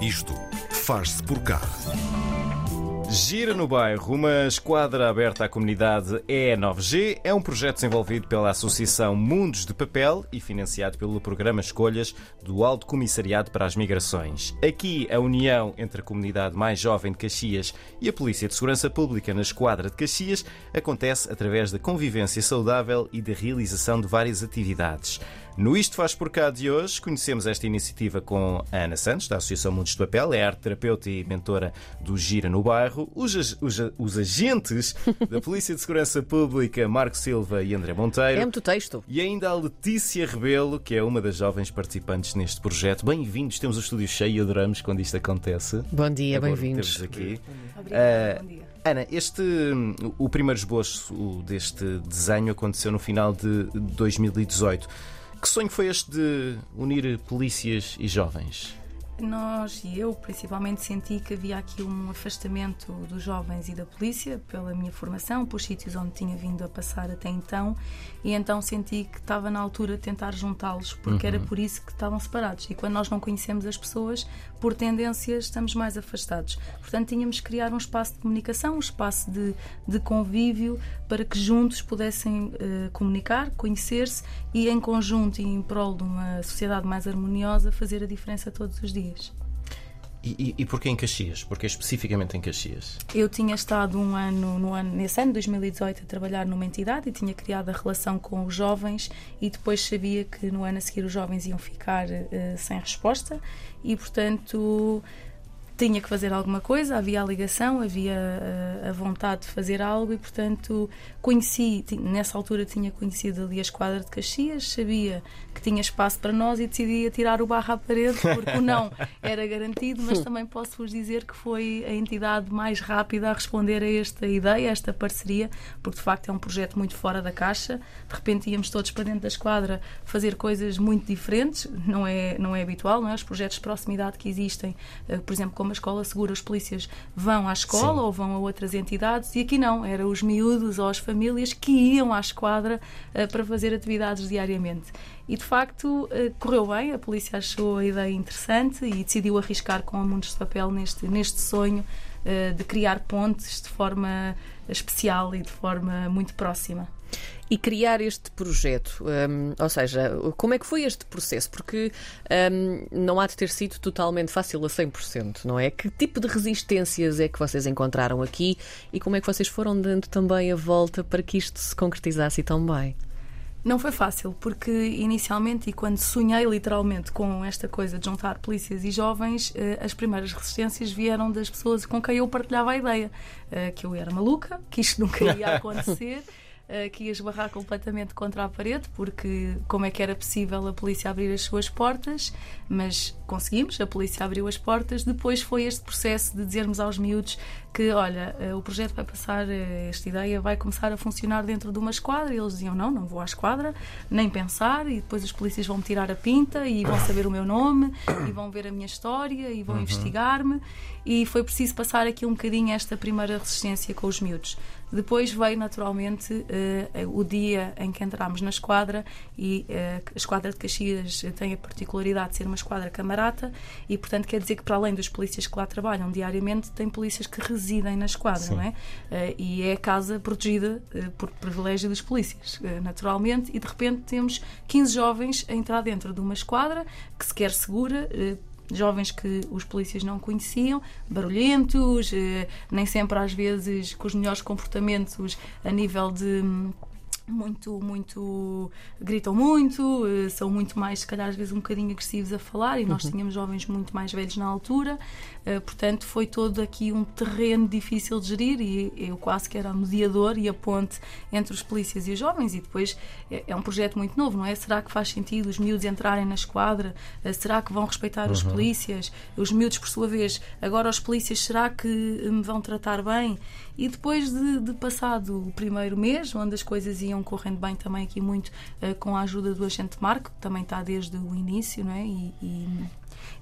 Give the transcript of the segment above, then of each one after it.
Isto faz-se por cá. Gira no Bairro, uma esquadra aberta à comunidade E9G, é um projeto desenvolvido pela Associação Mundos de Papel e financiado pelo programa Escolhas do Alto Comissariado para as Migrações. Aqui, a união entre a comunidade mais jovem de Caxias e a Polícia de Segurança Pública na esquadra de Caxias acontece através da convivência saudável e da realização de várias atividades. No Isto Faz Por Cá de hoje, conhecemos esta iniciativa com a Ana Santos, da Associação Mundos de Papel, é arte terapeuta e mentora do Gira no Bairro, os, os, os agentes da Polícia de Segurança Pública, Marco Silva e André Monteiro. É muito texto. E ainda a Letícia Rebelo, que é uma das jovens participantes neste projeto. Bem-vindos, temos o estúdio cheio e adoramos quando isto acontece. Bom dia, bem-vindos. temos aqui. Obrigada, Ah, bom dia. Ana, este, o primeiro esboço deste desenho aconteceu no final de 2018. Que sonho foi este de unir polícias e jovens? Nós e eu, principalmente, senti que havia aqui um afastamento dos jovens e da polícia, pela minha formação, por sítios onde tinha vindo a passar até então, e então senti que estava na altura de tentar juntá-los, porque era por isso que estavam separados. E quando nós não conhecemos as pessoas, por tendência, estamos mais afastados. Portanto, tínhamos que criar um espaço de comunicação, um espaço de, de convívio, para que juntos pudessem eh, comunicar, conhecer-se e, em conjunto e em prol de uma sociedade mais harmoniosa, fazer a diferença todos os dias. E, e, e porquê em Caxias? Porquê especificamente em Caxias? Eu tinha estado um ano, no ano, nesse ano, 2018, a trabalhar numa entidade e tinha criado a relação com os jovens e depois sabia que no ano a seguir os jovens iam ficar eh, sem resposta e, portanto, tinha que fazer alguma coisa, havia a ligação, havia eh, a vontade de fazer algo e, portanto, conheci, nessa altura tinha conhecido ali a esquadra de Caxias, sabia que tinha espaço para nós e decidi atirar o barro à parede, porque o não era garantido, mas também posso vos dizer que foi a entidade mais rápida a responder a esta ideia, a esta parceria, porque de facto é um projeto muito fora da caixa. De repente íamos todos para dentro da esquadra fazer coisas muito diferentes, não é, não é habitual, não é? Os projetos de proximidade que existem, eh, por exemplo, como a Escola Segura, os polícias vão à escola Sim. ou vão a outras entidades, e aqui não, eram os miúdos ou as famílias que iam à esquadra eh, para fazer atividades diariamente. E de facto eh, correu bem, a polícia achou a ideia interessante e decidiu arriscar com a Mundos de Papel neste, neste sonho eh, de criar pontes de forma especial e de forma muito próxima. E criar este projeto, hum, ou seja, como é que foi este processo? Porque hum, não há de ter sido totalmente fácil a 100%, não é? Que tipo de resistências é que vocês encontraram aqui e como é que vocês foram dando também a volta para que isto se concretizasse tão bem? Não foi fácil, porque inicialmente e quando sonhei literalmente com esta coisa de juntar polícias e jovens, eh, as primeiras resistências vieram das pessoas com quem eu partilhava a ideia. eh, Que eu era maluca, que isto nunca ia acontecer. Eh, Que ia esbarrar completamente contra a parede, porque como é que era possível a polícia abrir as suas portas? Mas conseguimos, a polícia abriu as portas. Depois foi este processo de dizermos aos miúdos que, olha, eh, o projeto vai passar, eh, esta ideia vai começar a funcionar dentro de uma esquadra. E eles diziam: não, não vou à esquadra, nem pensar. E depois os polícias vão me tirar a pinta e vão saber o meu nome e vão ver a minha história e vão investigar-me. E foi preciso passar aqui um bocadinho esta primeira resistência com os miúdos. Depois veio naturalmente eh, o dia em que entramos na esquadra e eh, a esquadra de Caxias tem a particularidade de ser uma esquadra camarata e, portanto, quer dizer que para além dos polícias que lá trabalham diariamente, tem polícias que residem na esquadra, Sim. não é? Eh, e é a casa protegida eh, por privilégio dos polícias, eh, naturalmente, e de repente temos 15 jovens a entrar dentro de uma esquadra que se quer segura. Jovens que os polícias não conheciam, barulhentos, nem sempre às vezes com os melhores comportamentos a nível de hum, muito, muito. gritam muito, eh, são muito mais, se calhar, às vezes um bocadinho agressivos a falar, e nós tínhamos jovens muito mais velhos na altura, eh, portanto, foi todo aqui um terreno difícil de gerir, e eu quase que era a mediador e a ponte entre os polícias e os jovens, e depois é, é um projeto muito novo, não é? Será que faz sentido os miúdos entrarem na esquadra? Eh, Será que vão respeitar os polícias? Os miúdos, por sua vez, agora os polícias, será que me vão tratar bem? E depois de, de passado o primeiro mês, onde as coisas iam correndo bem também aqui muito eh, com a ajuda do agente Marco, que também está desde o início, não é? E, e-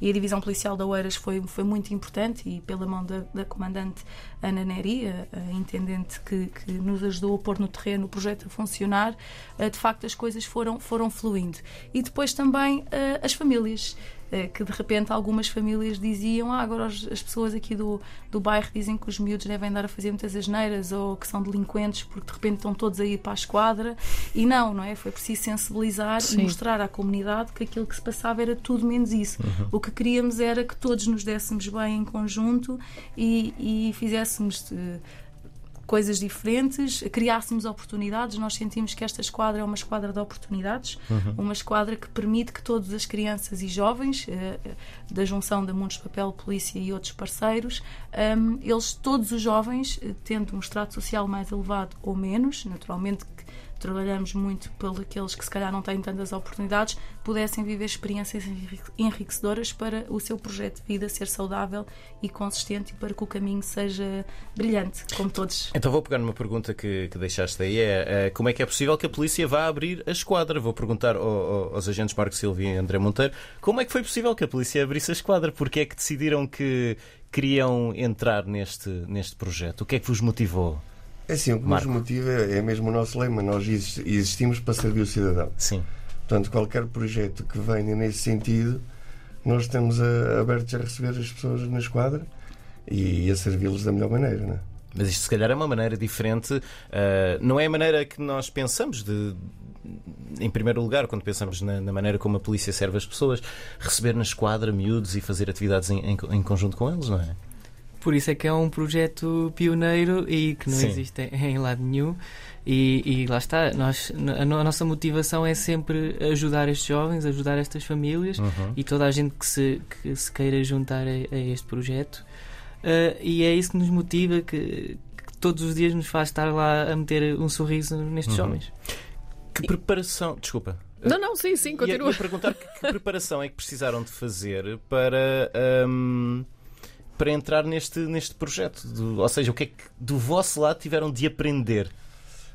e a divisão policial da Oeiras foi, foi muito importante e pela mão da, da comandante Ana Neri, a, a intendente que, que nos ajudou a pôr no terreno o projeto a funcionar, eh, de facto as coisas foram, foram fluindo. E depois também eh, as famílias. Uh, que de repente algumas famílias diziam ah, agora as pessoas aqui do, do bairro dizem que os miúdos devem andar a fazer muitas asneiras ou que são delinquentes porque de repente estão todos a ir para a esquadra e não, não é? Foi preciso sensibilizar Sim. e mostrar à comunidade que aquilo que se passava era tudo menos isso. Uhum. O que queríamos era que todos nos dessemos bem em conjunto e, e fizéssemos uh, coisas diferentes, criássemos oportunidades. Nós sentimos que esta esquadra é uma esquadra de oportunidades, uhum. uma esquadra que permite que todas as crianças e jovens, eh, da junção da Mundos Papel, Polícia e outros parceiros, um, eles, todos os jovens, eh, tendo um extrato social mais elevado ou menos, naturalmente trabalhamos muito pelos aqueles que se calhar não têm tantas oportunidades, pudessem viver experiências enriquecedoras para o seu projeto de vida ser saudável e consistente e para que o caminho seja brilhante, como todos. Então vou pegar numa pergunta que, que deixaste aí: é, é, como é que é possível que a polícia vá abrir a esquadra? Vou perguntar ao, ao, aos agentes Marco Silva e André Monteiro como é que foi possível que a polícia abrisse a esquadra? Porque é que decidiram que queriam entrar neste, neste projeto? O que é que vos motivou? É assim, o que Marco. nos motiva é mesmo o nosso lema. Nós existimos para servir o cidadão. Sim. Portanto, qualquer projeto que venha nesse sentido, nós estamos a, abertos a receber as pessoas na esquadra e a servi-los da melhor maneira. Não é? Mas isto, se calhar, é uma maneira diferente. Uh, não é a maneira que nós pensamos de, em primeiro lugar, quando pensamos na, na, maneira como a polícia serve as pessoas, receber na esquadra miúdos e fazer atividades em, em, em, conjunto com eles, não é? Por isso é que é um projeto pioneiro e que não Sim. existe em lado nenhum. E, e, lá está, nós, a, nossa motivação é sempre ajudar estes jovens, ajudar estas famílias uhum. e toda a gente que se, que se queira juntar a, a este projeto. Uh, e é isso que nos motiva, que, que, todos os dias nos faz estar lá a meter um sorriso nestes uhum. jovens. Que preparação. Desculpa. Não, não, sim, sim, continua. Ia, ia perguntar que, que, preparação é que precisaram de fazer para. Um, para entrar neste, neste projeto? Do, ou seja, o que é que do vosso lado tiveram de aprender?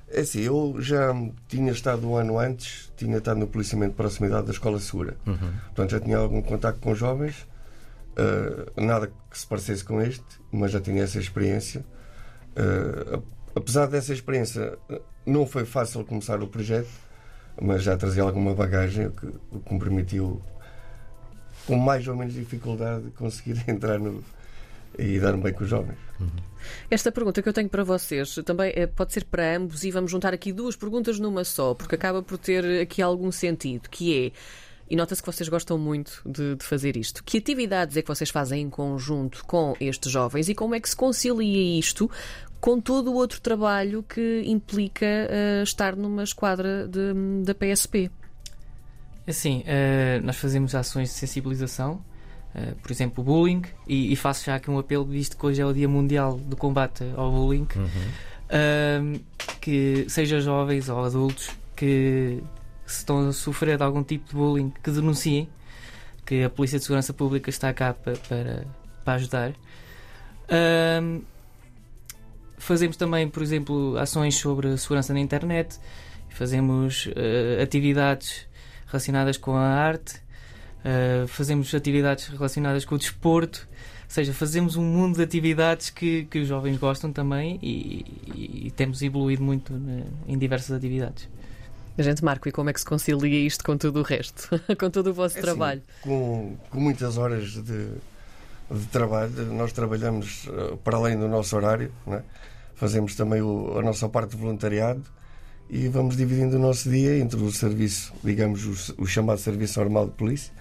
É assim, eu já tinha estado um ano antes, tinha estado no policiamento de proximidade da Escola Segura. Uhum. Portanto, já tinha algum contato com jovens, uh, nada que se parecesse com este, mas já tinha essa experiência. Uh, apesar dessa experiência, não foi fácil começar o projeto, mas já trazia alguma bagagem, que, o que me permitiu, com mais ou menos dificuldade, conseguir entrar no, e dar-me bem com os jovens. Esta pergunta que eu tenho para vocês também é, pode ser para ambos e vamos juntar aqui duas perguntas numa só, porque acaba por ter aqui algum sentido, que é e nota-se que vocês gostam muito de, de, fazer isto. Que atividades é que vocês fazem em conjunto com estes jovens e como é que se concilia isto com todo o outro trabalho que implica uh, estar numa esquadra de, da PSP? Assim, uh, nós fazemos ações de sensibilização Uh, por exemplo, bullying, e, e, faço já aqui um apelo, visto que hoje é o Dia Mundial do Combate ao Bullying, uhum. uh, que seja jovens ou adultos que se estão a sofrer de algum tipo de bullying, que denunciem, que a Polícia de Segurança Pública está cá para, para, para ajudar. Uh, fazemos também, por exemplo, ações sobre segurança na internet, fazemos atividades relacionadas com a arte Uh, fazemos atividades relacionadas com o desporto, ou seja, fazemos um mundo de atividades que, que os jovens gostam também e, e, e temos evoluído muito né, em diversas atividades. A gente, Marco, e como é que se concilia isto com tudo o resto? com todo o vosso é trabalho? Assim, com, com muitas horas de, de trabalho, nós trabalhamos uh, para além do nosso horário, é? fazemos também o, a nossa parte de voluntariado e vamos dividindo o nosso dia entre o serviço, digamos, o, o chamado serviço normal de polícia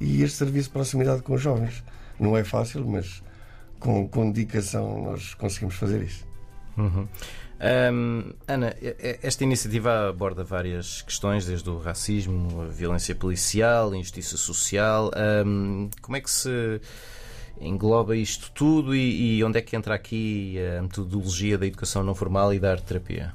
e este serviço de proximidade com os jovens. Não é fácil, mas com, com dedicação nós conseguimos fazer isso. Uhum. Um, Ana, esta iniciativa aborda várias questões, desde o racismo, a violência policial, a injustiça social. Um, como é que se engloba isto tudo e, e, onde é que entra aqui a metodologia da educação não formal e da arte terapia?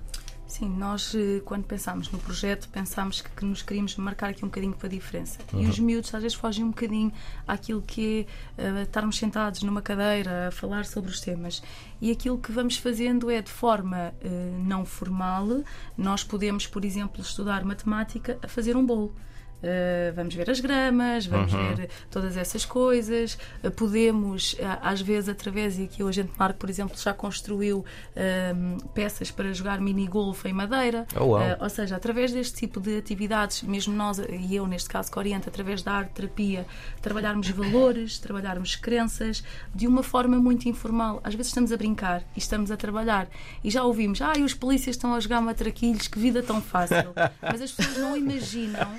Sim, nós eh, quando pensámos no projeto pensámos que, que nos queríamos marcar aqui um bocadinho para a diferença. Uhum. E os miúdos às vezes fogem um bocadinho àquilo que é uh, estarmos sentados numa cadeira a falar sobre os temas. E aquilo que vamos fazendo é de forma uh, não formal, nós podemos, por exemplo, estudar matemática a fazer um bolo. Uh, vamos ver as gramas, vamos Uhum. ver todas essas coisas. Uh, podemos, uh, às vezes, através, e aqui o agente Marco, por exemplo, já construiu um, peças para jogar mini-golf em madeira. Oh. Uh, ou seja, através deste tipo de atividades, mesmo nós, e eu neste caso que oriento, através da arte terapia, trabalharmos valores, trabalharmos crenças, de uma forma muito informal. Às vezes estamos a brincar e estamos a trabalhar e já ouvimos, ah, e os polícias estão a jogar matraquilhos, que vida tão fácil. Mas as pessoas não imaginam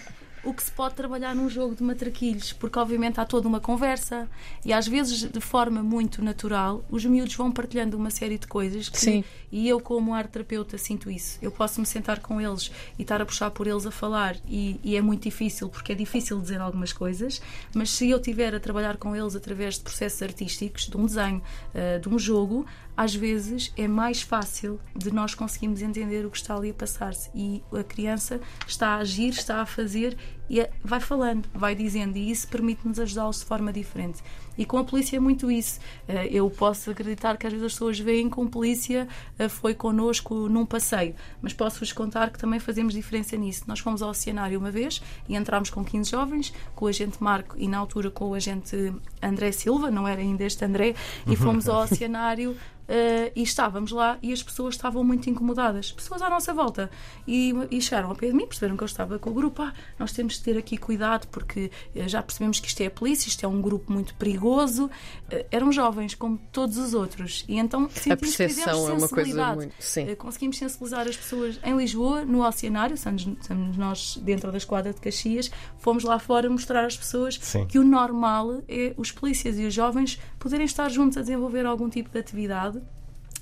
o que se pode trabalhar num jogo de matraquilhos, porque obviamente há toda uma conversa e às vezes de forma muito natural os miúdos vão partilhando uma série de coisas que, Sim. e eu como arte terapeuta sinto isso. Eu posso me sentar com eles e estar a puxar por eles a falar e, e é muito difícil porque é difícil dizer algumas coisas, mas se eu tiver a trabalhar com eles através de processos artísticos, de um desenho, eh, de um jogo, às vezes é mais fácil de nós conseguirmos entender o que está ali a passar-se e a criança está a agir, está a fazer e é- vai falando, vai dizendo e isso permite-nos ajudá-los de forma diferente. E com a polícia é muito isso. Eh, Eu posso acreditar que às vezes as pessoas veem que um polícia eh, foi connosco num passeio, mas posso-vos contar que também fazemos diferença nisso. Nós fomos ao oceanário uma vez e entramos com 15 jovens, com o agente Marco e na altura com o agente André Silva, não era ainda este André, e fomos ao oceanário eh, e estávamos lá e as pessoas estavam muito incomodadas, pessoas à nossa volta. E, e chegaram ao pé de mim, perceberam que eu estava com o grupo. Ah, nós temos de ter aqui cuidado porque eh, já percebemos que isto é a polícia, isto é um grupo muito perigoso. Eh, eram jovens, como todos os outros. E então A percepção é uma coisa muito. Sim. Conseguimos sensibilizar as pessoas em Lisboa, no Oceanário, somos, somos nós dentro da esquadra de Caxias, fomos lá fora mostrar às pessoas Sim. que o normal é os polícias e os jovens poderem estar juntos a desenvolver algum tipo de atividade.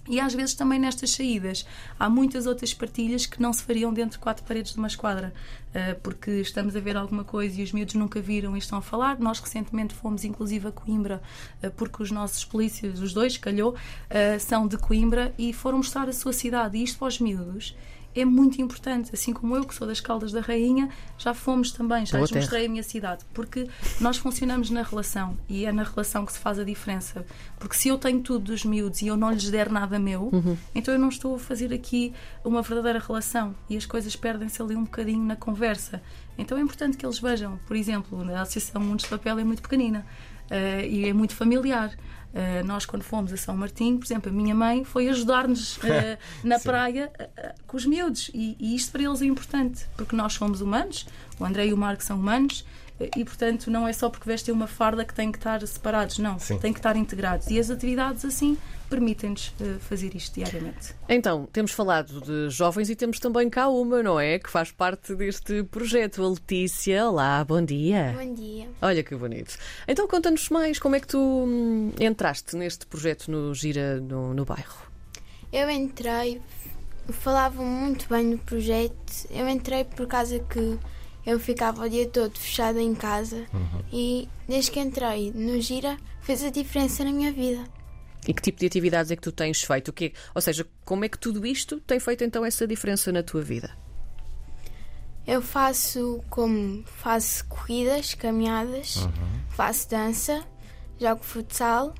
E às vezes também nestas saídas há muitas outras partilhas que não se fariam dentro de quatro paredes de uma esquadra, eh, porque estamos a ver alguma coisa e os miúdos nunca viram e estão a falar. Nós recentemente fomos inclusive a Coimbra, eh, porque os nossos polícias, os dois, calhou, eh, são de Coimbra e foram mostrar a sua cidade. E isto para os miúdos é muito importante. Assim como eu, que sou das Caldas da Rainha, já fomos também, já Boa lhes terra. mostrei a minha cidade. Porque nós funcionamos na relação e é na relação que se faz a diferença. Porque se eu tenho tudo dos miúdos e eu não lhes der nada meu, então eu não estou a fazer aqui uma verdadeira relação e as coisas perdem-se ali um bocadinho na conversa. Então é importante que eles vejam, por exemplo, a Associação Mundos de Papel é muito pequenina eh, e é muito familiar. Eh, nós, quando fomos a São Martinho, por exemplo, a minha mãe foi ajudar-nos eh, na praia eh, com os miúdos. E, e isto para eles é importante, porque nós somos humanos, o André e o Marco são humanos, e portanto não é só porque vestem uma farda que têm que estar separados, não. Sim. Têm que estar integrados. E as atividades assim permitem-nos eh, fazer isto diariamente. Então, temos falado de jovens e temos também cá uma, não é? Que faz parte deste projeto. A Letícia. Olá, bom dia. Bom dia. Olha que bonito. Então, conta-nos mais como é que tu hum, entraste neste projeto no Gira no, no bairro. Eu entrei, falavam muito bem do projeto. Eu entrei por causa que eu ficava o dia todo fechada em casa e desde que entrei no Gira fez a diferença na minha vida. E que tipo de atividades é que tu tens feito? O quê? Ou seja, como é que tudo isto tem feito então essa diferença na tua vida? Eu faço como faço corridas, caminhadas, faço dança, jogo futsal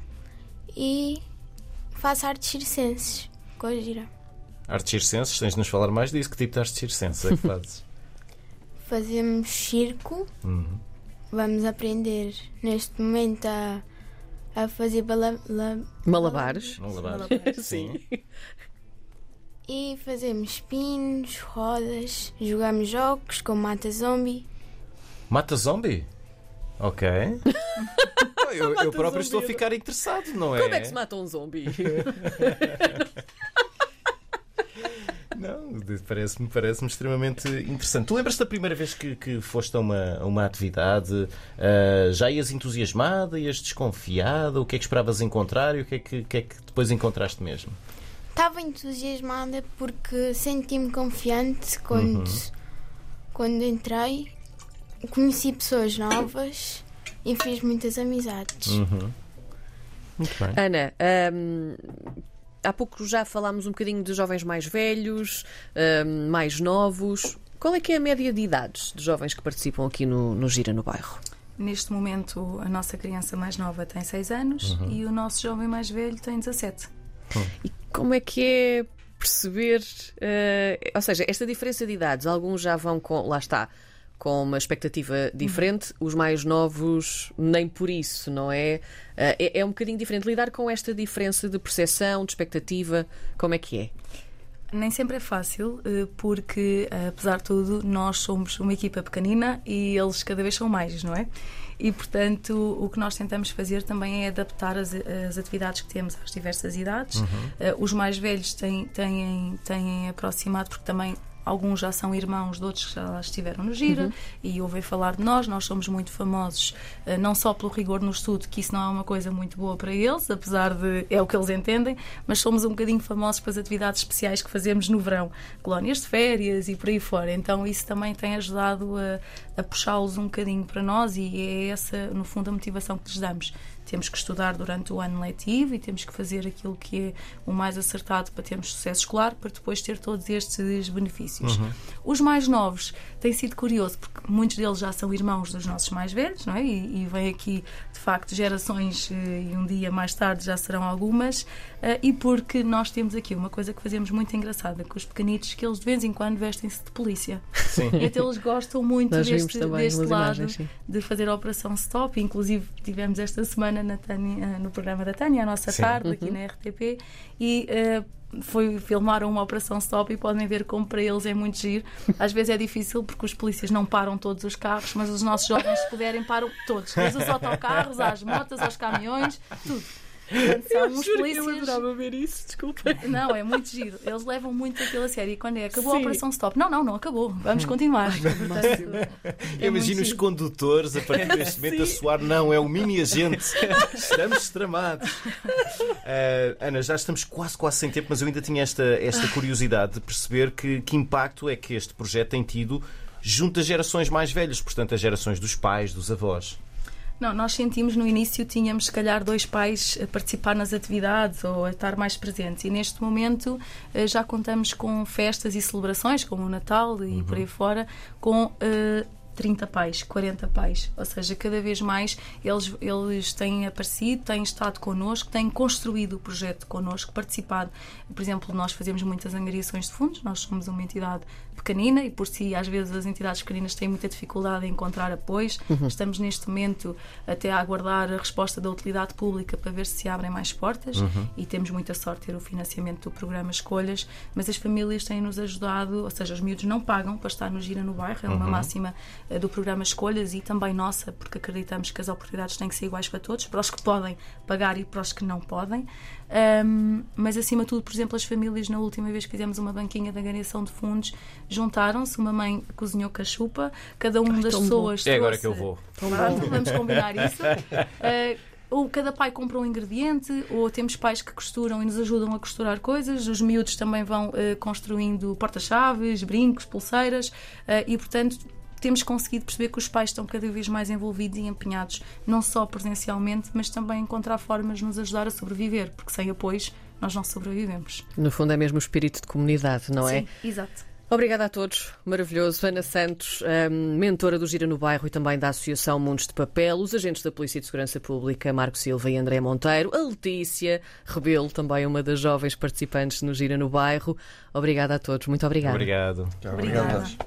e faço artes circenses com a gira. Artes circenses, tens de nos falar mais disso. Que tipo de artes circenses é que fazes? Fazemos circo, Uhum. vamos aprender neste momento a, a fazer bala, la- Malabares? Lavar? Sim. e fazemos pinos, rodas, jogamos jogos como Mata Zombie. Mata zombie? Ok. eu, eu próprio estou a ficar interessado, não é? Como é que se mata um zombie? Parece-me parece extremamente interessante. Tu lembras-te da primeira vez que, que foste a uma, a uma atividade? Ah, já ias entusiasmada, ias desconfiada? O que é que esperavas encontrar e o que é que, que, é que depois encontraste mesmo? Estava entusiasmada porque senti-me confiante quando, quando entrei. Conheci pessoas novas e fiz muitas amizades. Muito bem. Ana, hum, há pouco já falámos um bocadinho de jovens mais velhos, hum, mais novos. Qual é que é a média de idades de jovens que participam aqui no, no Gira no Bairro? Neste momento, a nossa criança mais nova tem 6 anos e o nosso jovem mais velho tem 17. E como é que é perceber, eh, ou seja, esta diferença de idades? Alguns já vão com, lá está, com uma expectativa diferente, os mais novos nem por isso, não é? Ah, é? É um bocadinho diferente lidar com esta diferença de percepção, de expectativa, como é que é? Nem sempre é fácil, eh, porque, eh, apesar de tudo, nós somos uma equipa pequenina e eles cada vez são mais, não é? E, portanto, o que nós tentamos fazer também é adaptar as, as atividades que temos às diversas idades. Uhum. Uh, os mais velhos têm, têm, têm aproximado, porque também Alguns já são irmãos de outros que já estiveram no Gira uhum. e ouvem falar de nós. Nós somos muito famosos, eh, não só pelo rigor no estudo, que isso não é uma coisa muito boa para eles, apesar de é o que eles entendem, mas somos um bocadinho famosos pelas atividades especiais que fazemos no verão, colónias de férias e por aí fora. Então isso também tem ajudado a, a puxá-los um bocadinho para nós e é essa, no fundo, a motivação que lhes damos temos que estudar durante o ano letivo e temos que fazer aquilo que é o mais acertado para termos sucesso escolar, para depois ter todos estes benefícios. Uhum. Os mais novos têm sido curioso, porque muitos deles já são irmãos dos nossos mais velhos, não é? E, e vem aqui, de facto, gerações, eh, e um dia mais tarde já serão algumas, eh, e porque nós temos aqui uma coisa que fazemos muito engraçada com os pequenitos, que eles de vez em quando vestem-se de polícia. Sim. E até eles gostam muito deste, deste lado imagens, de fazer a operação stop, inclusive tivemos esta semana na Tânia, eh, no programa da Tânia, a nossa Sim. tarde, aqui uhum. na RTP, e uh, foi filmar uma operação stop e podem ver como para eles é muito giro. Às vezes é difícil porque os polícias não param todos os carros, mas os nossos jovens, se puderem, param todos. Desde os autocarros, às motas, aos caminhões, tudo. São uns polícias. Eu adorava ver isso, desculpa. Não, é muito giro. Eles levam muito aquilo a sério. E quando é acabou Sim. a operação stop, não, não, não acabou. Vamos continuar. Portanto, é Imagino os condutores a partir deste momento a soar, não, é o mini agente. Estamos tramados. Uh, Ana, já estamos quase, quase sem tempo, mas eu ainda tinha esta, esta curiosidade de perceber que, que impacto é que este projeto tem tido junto às gerações mais velhas, portanto, as gerações dos pais, dos avós. Não, nós sentimos no início tínhamos se calhar dois pais a participar nas atividades ou a estar mais presentes e neste momento eh, já contamos com festas e celebrações como o Natal e uhum. por aí fora com uh, 30 pais, 40 pais, ou seja, cada vez mais eles, eles têm aparecido, têm estado connosco, têm construído o projeto connosco, participado. Por exemplo, nós fazemos muitas angariações de fundos, nós somos uma entidade pequenina e por si às vezes as entidades pequeninas têm muita dificuldade em encontrar apoios. Uhum. Estamos neste momento até a aguardar a resposta da utilidade pública para ver se abrem mais portas uhum. e temos muita sorte ter o financiamento do programa Escolhas, mas as famílias têm nos ajudado, ou seja, os miúdos não pagam para estar no Gira no Bairro, é uma uhum. máxima do programa Escolhas e também nossa, porque acreditamos que as oportunidades têm que ser iguais para todos, para os que podem pagar e para os que não podem. Um, mas acima de tudo, por exemplo, as famílias, na última vez que fizemos uma banquinha de angariação de fundos, juntaram-se, uma mãe cozinhou cachupa, cada uma das pessoas. É agora que eu vou. Pronto, vamos combinar isso. Uh, ou cada pai compra um ingrediente, ou temos pais que costuram e nos ajudam a costurar coisas, os miúdos também vão uh, construindo porta-chaves, brincos, pulseiras, uh, e portanto temos conseguido perceber que os pais estão cada vez mais envolvidos e empenhados, não só presencialmente, mas também encontrar formas de nos ajudar a sobreviver, porque sem apoios nós não sobrevivemos. No fundo é mesmo o espírito de comunidade, não Sim, é? Sim, exato. Obrigada a todos, maravilhoso. Ana Santos, um, mentora do Gira no Bairro e também da Associação Mundos de Papel, os agentes da Polícia de Segurança Pública, Marco Silva e André Monteiro, a Letícia Rebelo, também uma das jovens participantes no Gira no Bairro. Obrigada a todos, muito obrigada. Obrigado. Obrigada.